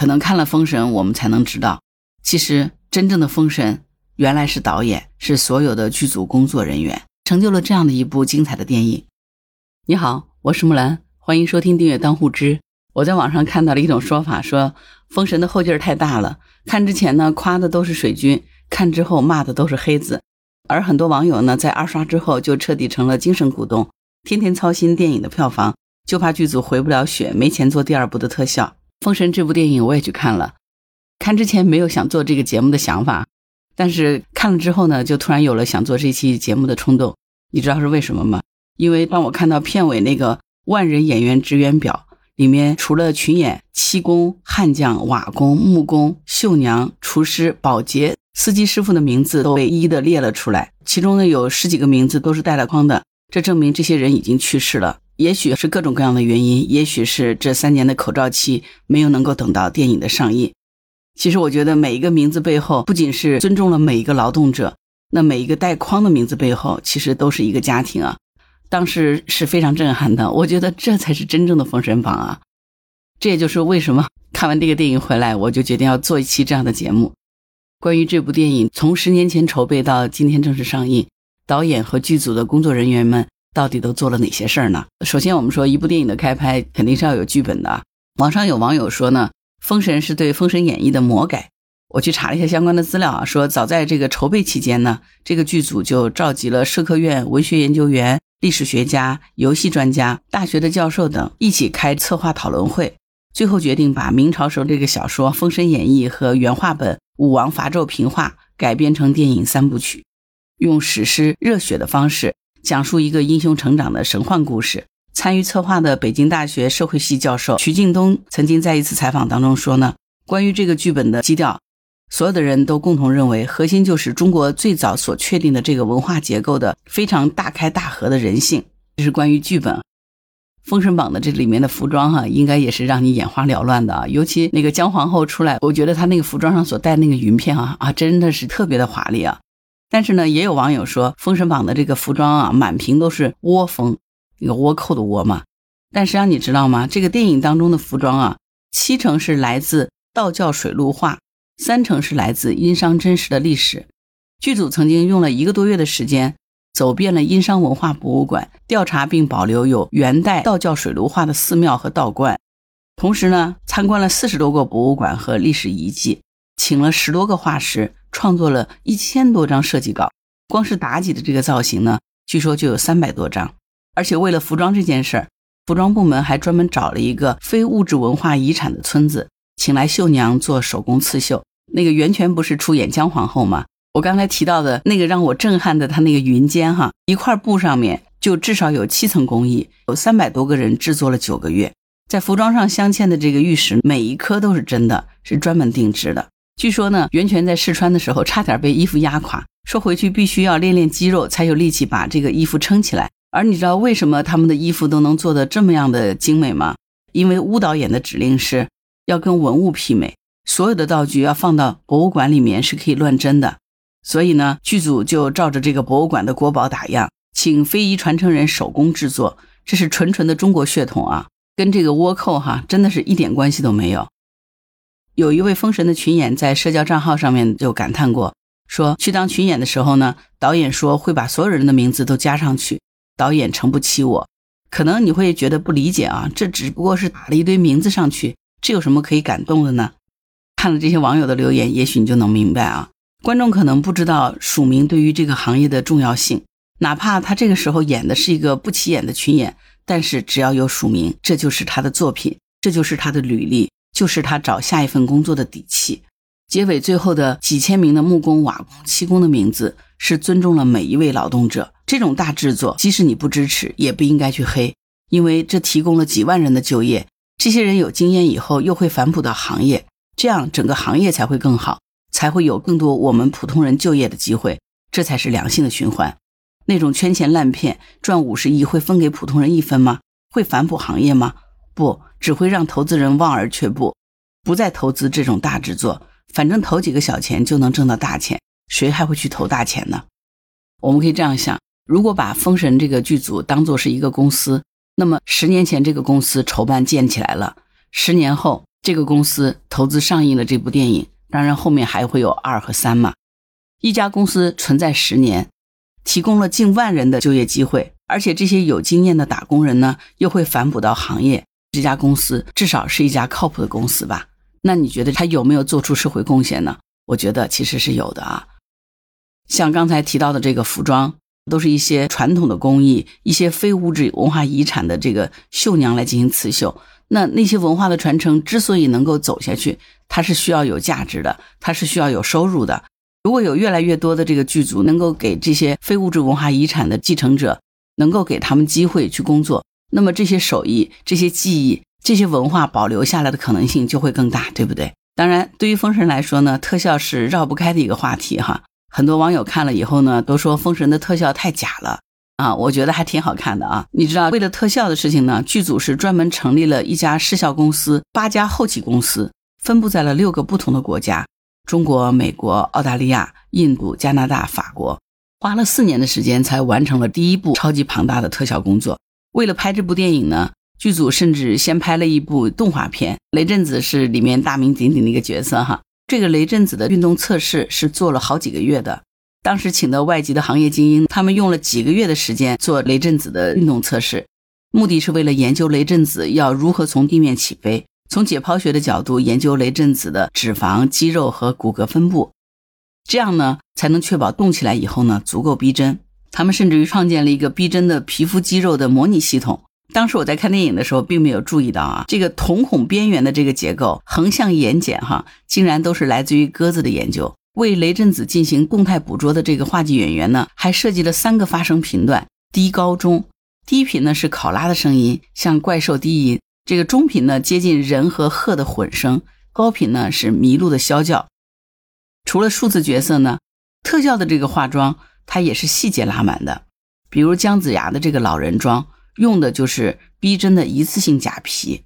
可能看了《封神》，我们才能知道，其实真正的封神原来是导演，是所有的剧组工作人员，成就了这样的一部精彩的电影。你好，我是木兰，欢迎收听订阅当户知。我在网上看到了一种说法，说《封神》的后劲儿太大了，看之前呢夸的都是水军，看之后骂的都是黑子，而很多网友呢在二刷之后就彻底成了精神股东，天天操心电影的票房，就怕剧组回不了血，没钱做第二部的特效。《封神》这部电影我也去看了，看之前没有想做这个节目的想法，但是看了之后呢，就突然有了想做这期节目的冲动。你知道是为什么吗？因为当我看到片尾那个万人演员职员表里面，除了群演、漆工、焊匠、瓦工、木工、绣娘、厨师、保洁、司机师傅的名字都被一一的列了出来，其中呢有十几个名字都是带了框的，这证明这些人已经去世了。也许是各种各样的原因，也许是这三年的口罩期没有能够等到电影的上映。其实我觉得每一个名字背后，不仅是尊重了每一个劳动者，那每一个带框的名字背后，其实都是一个家庭啊。当时是非常震撼的，我觉得这才是真正的封神榜啊。这也就是为什么看完这个电影回来，我就决定要做一期这样的节目，关于这部电影从十年前筹备到今天正式上映，导演和剧组的工作人员们。到底都做了哪些事儿呢？首先，我们说一部电影的开拍肯定是要有剧本的。网上有网友说呢，《封神》是对《封神演义》的魔改。我去查了一下相关的资料啊，说早在这个筹备期间呢，这个剧组就召集了社科院文学研究员、历史学家、游戏专家、大学的教授等一起开策划讨论会，最后决定把明朝时候这个小说《封神演义》和原画本《武王伐纣平话》改编成电影三部曲，用史诗热血的方式。讲述一个英雄成长的神幻故事。参与策划的北京大学社会系教授徐敬东曾经在一次采访当中说呢，关于这个剧本的基调，所有的人都共同认为，核心就是中国最早所确定的这个文化结构的非常大开大合的人性。这是关于剧本。《封神榜》的这里面的服装哈，应该也是让你眼花缭乱的啊，尤其那个姜皇后出来，我觉得她那个服装上所带那个云片啊啊，真的是特别的华丽啊。但是呢，也有网友说，《封神榜》的这个服装啊，满屏都是倭风，那个倭寇的倭嘛。但实际上你知道吗？这个电影当中的服装啊，七成是来自道教水陆画，三成是来自殷商真实的历史。剧组曾经用了一个多月的时间，走遍了殷商文化博物馆，调查并保留有元代道教水陆画的寺庙和道观，同时呢，参观了四十多个博物馆和历史遗迹。请了十多个画师，创作了一千多张设计稿。光是妲己的这个造型呢，据说就有三百多张。而且为了服装这件事儿，服装部门还专门找了一个非物质文化遗产的村子，请来绣娘做手工刺绣。那个袁泉不是出演姜皇后吗？我刚才提到的那个让我震撼的，她那个云肩哈，一块布上面就至少有七层工艺，有三百多个人制作了九个月。在服装上镶嵌的这个玉石，每一颗都是真的，是专门定制的。据说呢，袁泉在试穿的时候差点被衣服压垮，说回去必须要练练肌肉才有力气把这个衣服撑起来。而你知道为什么他们的衣服都能做得这么样的精美吗？因为巫导演的指令是要跟文物媲美，所有的道具要放到博物馆里面是可以乱真的。所以呢，剧组就照着这个博物馆的国宝打样，请非遗传承人手工制作，这是纯纯的中国血统啊，跟这个倭寇哈真的是一点关系都没有。有一位封神的群演在社交账号上面就感叹过，说去当群演的时候呢，导演说会把所有人的名字都加上去，导演承不起我。可能你会觉得不理解啊，这只不过是打了一堆名字上去，这有什么可以感动的呢？看了这些网友的留言，也许你就能明白啊。观众可能不知道署名对于这个行业的重要性，哪怕他这个时候演的是一个不起眼的群演，但是只要有署名，这就是他的作品，这就是他的履历。就是他找下一份工作的底气。结尾最后的几千名的木工、瓦工、漆工的名字，是尊重了每一位劳动者。这种大制作，即使你不支持，也不应该去黑，因为这提供了几万人的就业。这些人有经验以后，又会反哺到行业，这样整个行业才会更好，才会有更多我们普通人就业的机会。这才是良性的循环。那种圈钱烂片，赚五十亿会分给普通人一分吗？会反哺行业吗？不。只会让投资人望而却步，不再投资这种大制作。反正投几个小钱就能挣到大钱，谁还会去投大钱呢？我们可以这样想：如果把《封神》这个剧组当做是一个公司，那么十年前这个公司筹办建起来了，十年后这个公司投资上映了这部电影，当然后面还会有二和三嘛。一家公司存在十年，提供了近万人的就业机会，而且这些有经验的打工人呢，又会反哺到行业。这家公司至少是一家靠谱的公司吧？那你觉得他有没有做出社会贡献呢？我觉得其实是有的啊。像刚才提到的这个服装，都是一些传统的工艺，一些非物质文化遗产的这个绣娘来进行刺绣。那那些文化的传承之所以能够走下去，它是需要有价值的，它是需要有收入的。如果有越来越多的这个剧组能够给这些非物质文化遗产的继承者，能够给他们机会去工作，那么这些手艺、这些技艺、这些文化保留下来的可能性就会更大，对不对？当然，对于封神来说呢，特效是绕不开的一个话题哈。很多网友看了以后呢，都说封神的特效太假了啊。我觉得还挺好看的啊。你知道，为了特效的事情呢，剧组是专门成立了一家视效公司，八家后期公司分布在了六个不同的国家：中国、美国、澳大利亚、印度、加拿大、法国，花了四年的时间才完成了第一部超级庞大的特效工作。为了拍这部电影呢。剧组甚至先拍了一部动画片，雷震子是里面大名鼎鼎的一个角色哈。这个雷震子的运动测试是做了好几个月的，当时请的外籍的行业精英，他们用了几个月的时间做雷震子的运动测试，目的是为了研究雷震子要如何从地面起飞，从解剖学的角度研究雷震子的脂肪、肌肉和骨骼分布，这样呢才能确保动起来以后呢足够逼真。他们甚至于创建了一个逼真的皮肤肌肉的模拟系统。当时我在看电影的时候，并没有注意到啊，这个瞳孔边缘的这个结构，横向眼睑哈，竟然都是来自于鸽子的研究。为雷震子进行动态捕捉的这个话剧演员呢，还设计了三个发声频段：低、高、中。低频呢是考拉的声音，像怪兽低吟；这个中频呢接近人和鹤的混声；高频呢是麋鹿的啸叫。除了数字角色呢，特效的这个化妆它也是细节拉满的，比如姜子牙的这个老人妆。用的就是逼真的一次性假皮，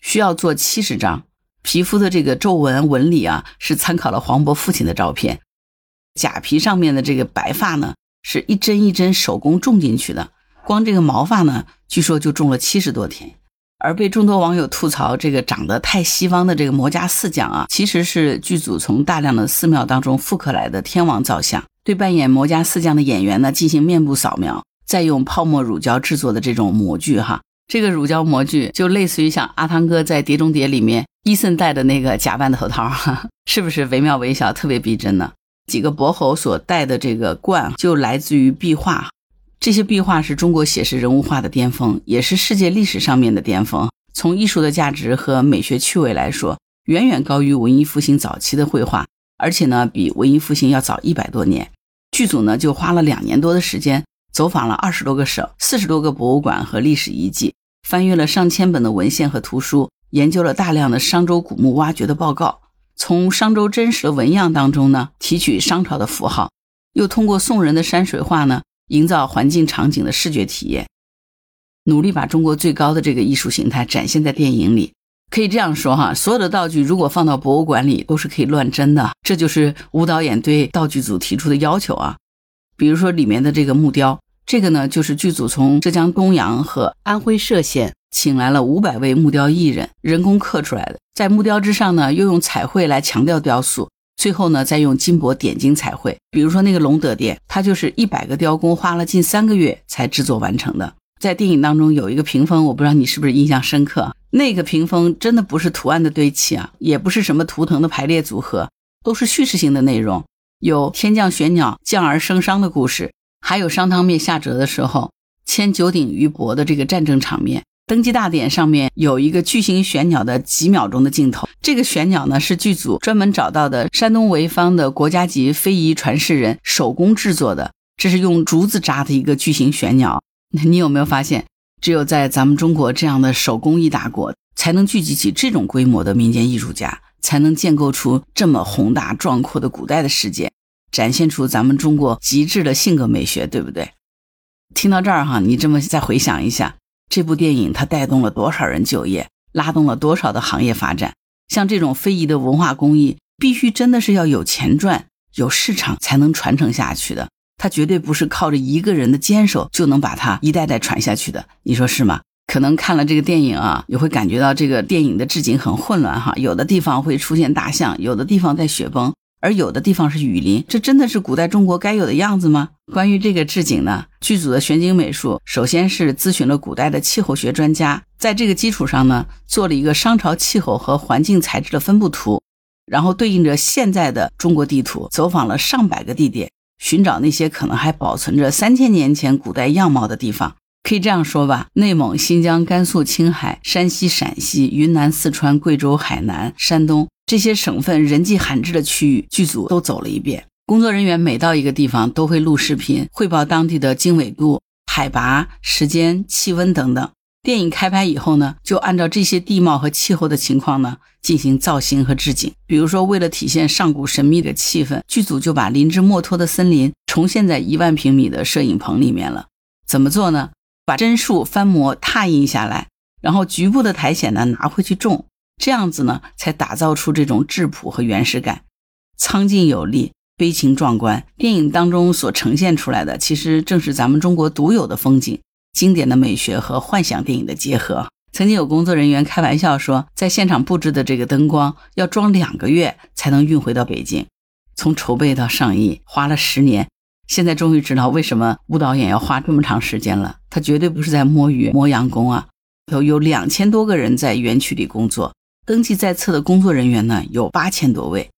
需要做七十张。皮肤的这个皱纹纹理啊，是参考了黄渤父亲的照片。假皮上面的这个白发呢，是一针一针手工种进去的。光这个毛发呢，据说就种了七十多天。而被众多网友吐槽这个长得太西方的这个魔家四将啊，其实是剧组从大量的寺庙当中复刻来的天王造像，对扮演魔家四将的演员呢进行面部扫描。再用泡沫乳胶制作的这种模具，哈，这个乳胶模具就类似于像阿汤哥在《碟中谍》里面伊森戴的那个假扮的头套，哈，是不是惟妙惟肖，特别逼真呢？几个伯侯所戴的这个冠就来自于壁画，这些壁画是中国写实人物画的巅峰，也是世界历史上面的巅峰。从艺术的价值和美学趣味来说，远远高于文艺复兴早期的绘画，而且呢，比文艺复兴要早一百多年。剧组呢就花了两年多的时间。走访了二十多个省、四十多个博物馆和历史遗迹，翻阅了上千本的文献和图书，研究了大量的商周古墓挖掘的报告，从商周真实的纹样当中呢提取商朝的符号，又通过宋人的山水画呢营造环境场景的视觉体验，努力把中国最高的这个艺术形态展现在电影里。可以这样说哈，所有的道具如果放到博物馆里都是可以乱真的，这就是吴导演对道具组提出的要求啊。比如说里面的这个木雕。这个呢，就是剧组从浙江东阳和安徽歙县请来了五百位木雕艺人，人工刻出来的。在木雕之上呢，又用彩绘来强调雕塑，最后呢，再用金箔点睛彩绘。比如说那个龙德殿，它就是一百个雕工花了近三个月才制作完成的。在电影当中有一个屏风，我不知道你是不是印象深刻，那个屏风真的不是图案的堆砌啊，也不是什么图腾的排列组合，都是叙事性的内容，有天降玄鸟降而生商的故事。还有商汤灭夏轸的时候，牵九鼎于帛的这个战争场面，登基大典上面有一个巨型玄鸟的几秒钟的镜头。这个玄鸟呢，是剧组专门找到的山东潍坊的国家级非遗传世人手工制作的，这是用竹子扎的一个巨型玄鸟。你有没有发现，只有在咱们中国这样的手工艺大国，才能聚集起这种规模的民间艺术家，才能建构出这么宏大壮阔的古代的世界。展现出咱们中国极致的性格美学，对不对？听到这儿哈，你这么再回想一下，这部电影它带动了多少人就业，拉动了多少的行业发展？像这种非遗的文化工艺，必须真的是要有钱赚、有市场才能传承下去的。它绝对不是靠着一个人的坚守就能把它一代代传下去的，你说是吗？可能看了这个电影啊，也会感觉到这个电影的置景很混乱哈，有的地方会出现大象，有的地方在雪崩，而有的地方是雨林，这真的是古代中国该有的样子吗？关于这个置景呢，剧组的选景美术首先是咨询了古代的气候学专家，在这个基础上呢，做了一个商朝气候和环境材质的分布图，然后对应着现在的中国地图，走访了上百个地点，寻找那些可能还保存着三千年前古代样貌的地方。可以这样说吧，内蒙、新疆、甘肃、青海、山西、陕西、云南、四川、贵州、海南、山东这些省份人迹罕至的区域，剧组都走了一遍。工作人员每到一个地方，都会录视频汇报当地的经纬度、海拔、时间、气温等等。电影开拍以后呢，就按照这些地貌和气候的情况呢，进行造型和置景。比如说，为了体现上古神秘的气氛，剧组就把林芝墨脱的森林重现在一万平米的摄影棚里面了。怎么做呢？把真树翻模拓印下来，然后局部的苔藓呢拿回去种，这样子呢才打造出这种质朴和原始感，苍劲有力，悲情壮观。电影当中所呈现出来的，其实正是咱们中国独有的风景、经典的美学和幻想电影的结合。曾经有工作人员开玩笑说，在现场布置的这个灯光要装两个月才能运回到北京，从筹备到上映花了十年。现在终于知道为什么吴导演要花这么长时间了。他绝对不是在摸鱼磨洋工啊！有有两千多个人在园区里工作，登记在册的工作人员呢有八千多位，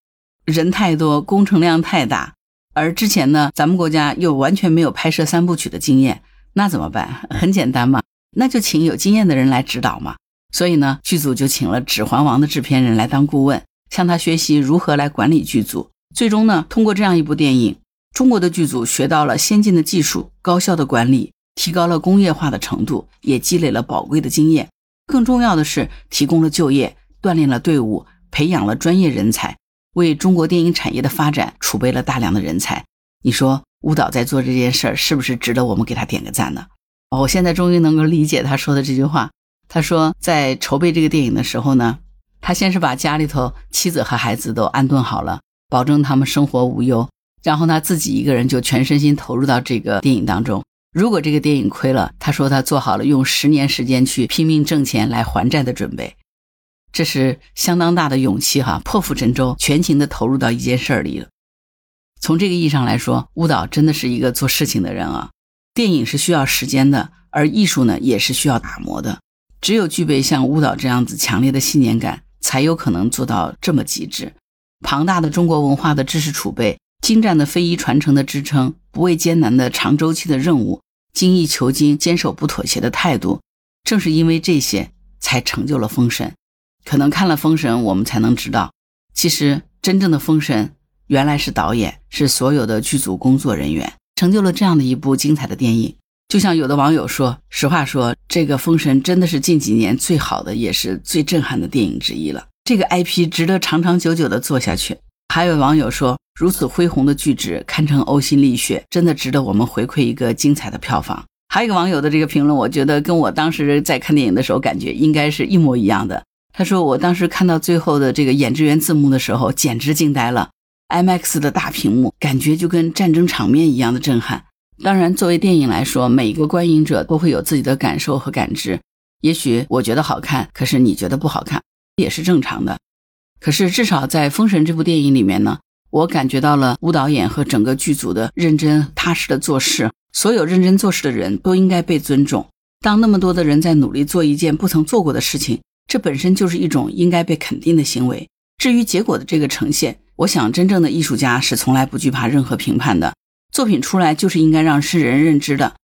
人太多，工程量太大。而之前呢，咱们国家又完全没有拍摄三部曲的经验，那怎么办？很简单嘛，那就请有经验的人来指导嘛。所以呢，剧组就请了《指环王》的制片人来当顾问，向他学习如何来管理剧组。最终呢，通过这样一部电影。中国的剧组学到了先进的技术，高效的管理，提高了工业化的程度，也积累了宝贵的经验。更重要的是，提供了就业，锻炼了队伍，培养了专业人才，为中国电影产业的发展储备了大量的人才。你说，吴导在做这件事儿，是不是值得我们给他点个赞呢？我现在终于能够理解他说的这句话。他说，在筹备这个电影的时候呢，他先是把家里头妻子和孩子都安顿好了，保证他们生活无忧。然后他自己一个人就全身心投入到这个电影当中。如果这个电影亏了，他说他做好了用十年时间去拼命挣钱来还债的准备，这是相当大的勇气哈，破釜沉舟，全情的投入到一件事儿里了。从这个意义上来说，吴导真的是一个做事情的人啊。电影是需要时间的，而艺术呢也是需要打磨的。只有具备像吴导这样子强烈的信念感，才有可能做到这么极致。庞大的中国文化的知识储备。精湛的非遗传承的支撑，不畏艰难的长周期的任务，精益求精、坚守不妥协的态度，正是因为这些，才成就了《封神》。可能看了《封神》，我们才能知道，其实真正的封神，原来是导演，是所有的剧组工作人员，成就了这样的一部精彩的电影。就像有的网友说，实话说，这个《封神》真的是近几年最好的，也是最震撼的电影之一了。这个 IP 值得长长久久的做下去。还有网友说。如此恢宏的巨制，堪称呕心沥血，真的值得我们回馈一个精彩的票房。还有一个网友的这个评论，我觉得跟我当时在看电影的时候感觉应该是一模一样的。他说：“我当时看到最后的这个演职员字幕的时候，简直惊呆了。IMAX 的大屏幕，感觉就跟战争场面一样的震撼。当然，作为电影来说，每一个观影者都会有自己的感受和感知。也许我觉得好看，可是你觉得不好看，也是正常的。可是至少在《封神》这部电影里面呢。”我感觉到了吴导演和整个剧组的认真踏实的做事，所有认真做事的人都应该被尊重。当那么多的人在努力做一件不曾做过的事情，这本身就是一种应该被肯定的行为。至于结果的这个呈现，我想真正的艺术家是从来不惧怕任何评判的。作品出来就是应该让世人认知的。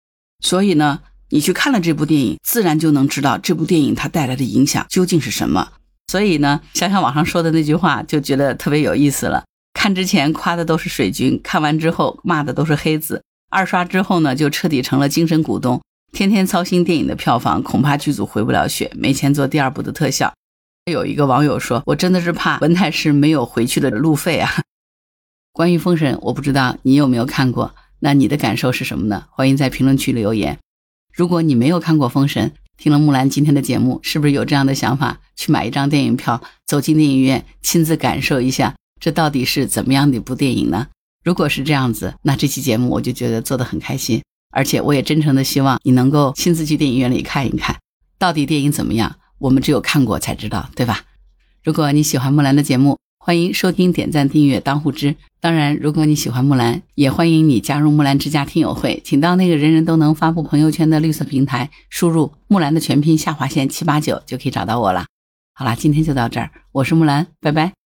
所以呢，你去看了这部电影，自然就能知道这部电影它带来的影响究竟是什么。所以呢，想想网上说的那句话，就觉得特别有意思了。看之前夸的都是水军，看完之后骂的都是黑子。二刷之后呢，就彻底成了精神股东，天天操心电影的票房，恐怕剧组回不了血，没钱做第二部的特效。有一个网友说：“我真的是怕文太师没有回去的路费啊。”关于《封神》，我不知道你有没有看过，那你的感受是什么呢？欢迎在评论区留言。如果你没有看过《封神》，听了木兰今天的节目，是不是有这样的想法，去买一张电影票，走进电影院，亲自感受一下？这到底是怎么样的一部电影呢？如果是这样子，那这期节目我就觉得做得很开心，而且我也真诚的希望你能够亲自去电影院里看一看。到底电影怎么样，我们只有看过才知道，对吧？如果你喜欢木兰的节目，欢迎收听、点赞、订阅、当护知。当然，如果你喜欢木兰，也欢迎你加入木兰之家听友会，请到那个人人都能发布朋友圈的绿色平台，输入木兰的全拼下划线七八九就可以找到我了。好啦，今天就到这儿，我是木兰，拜拜。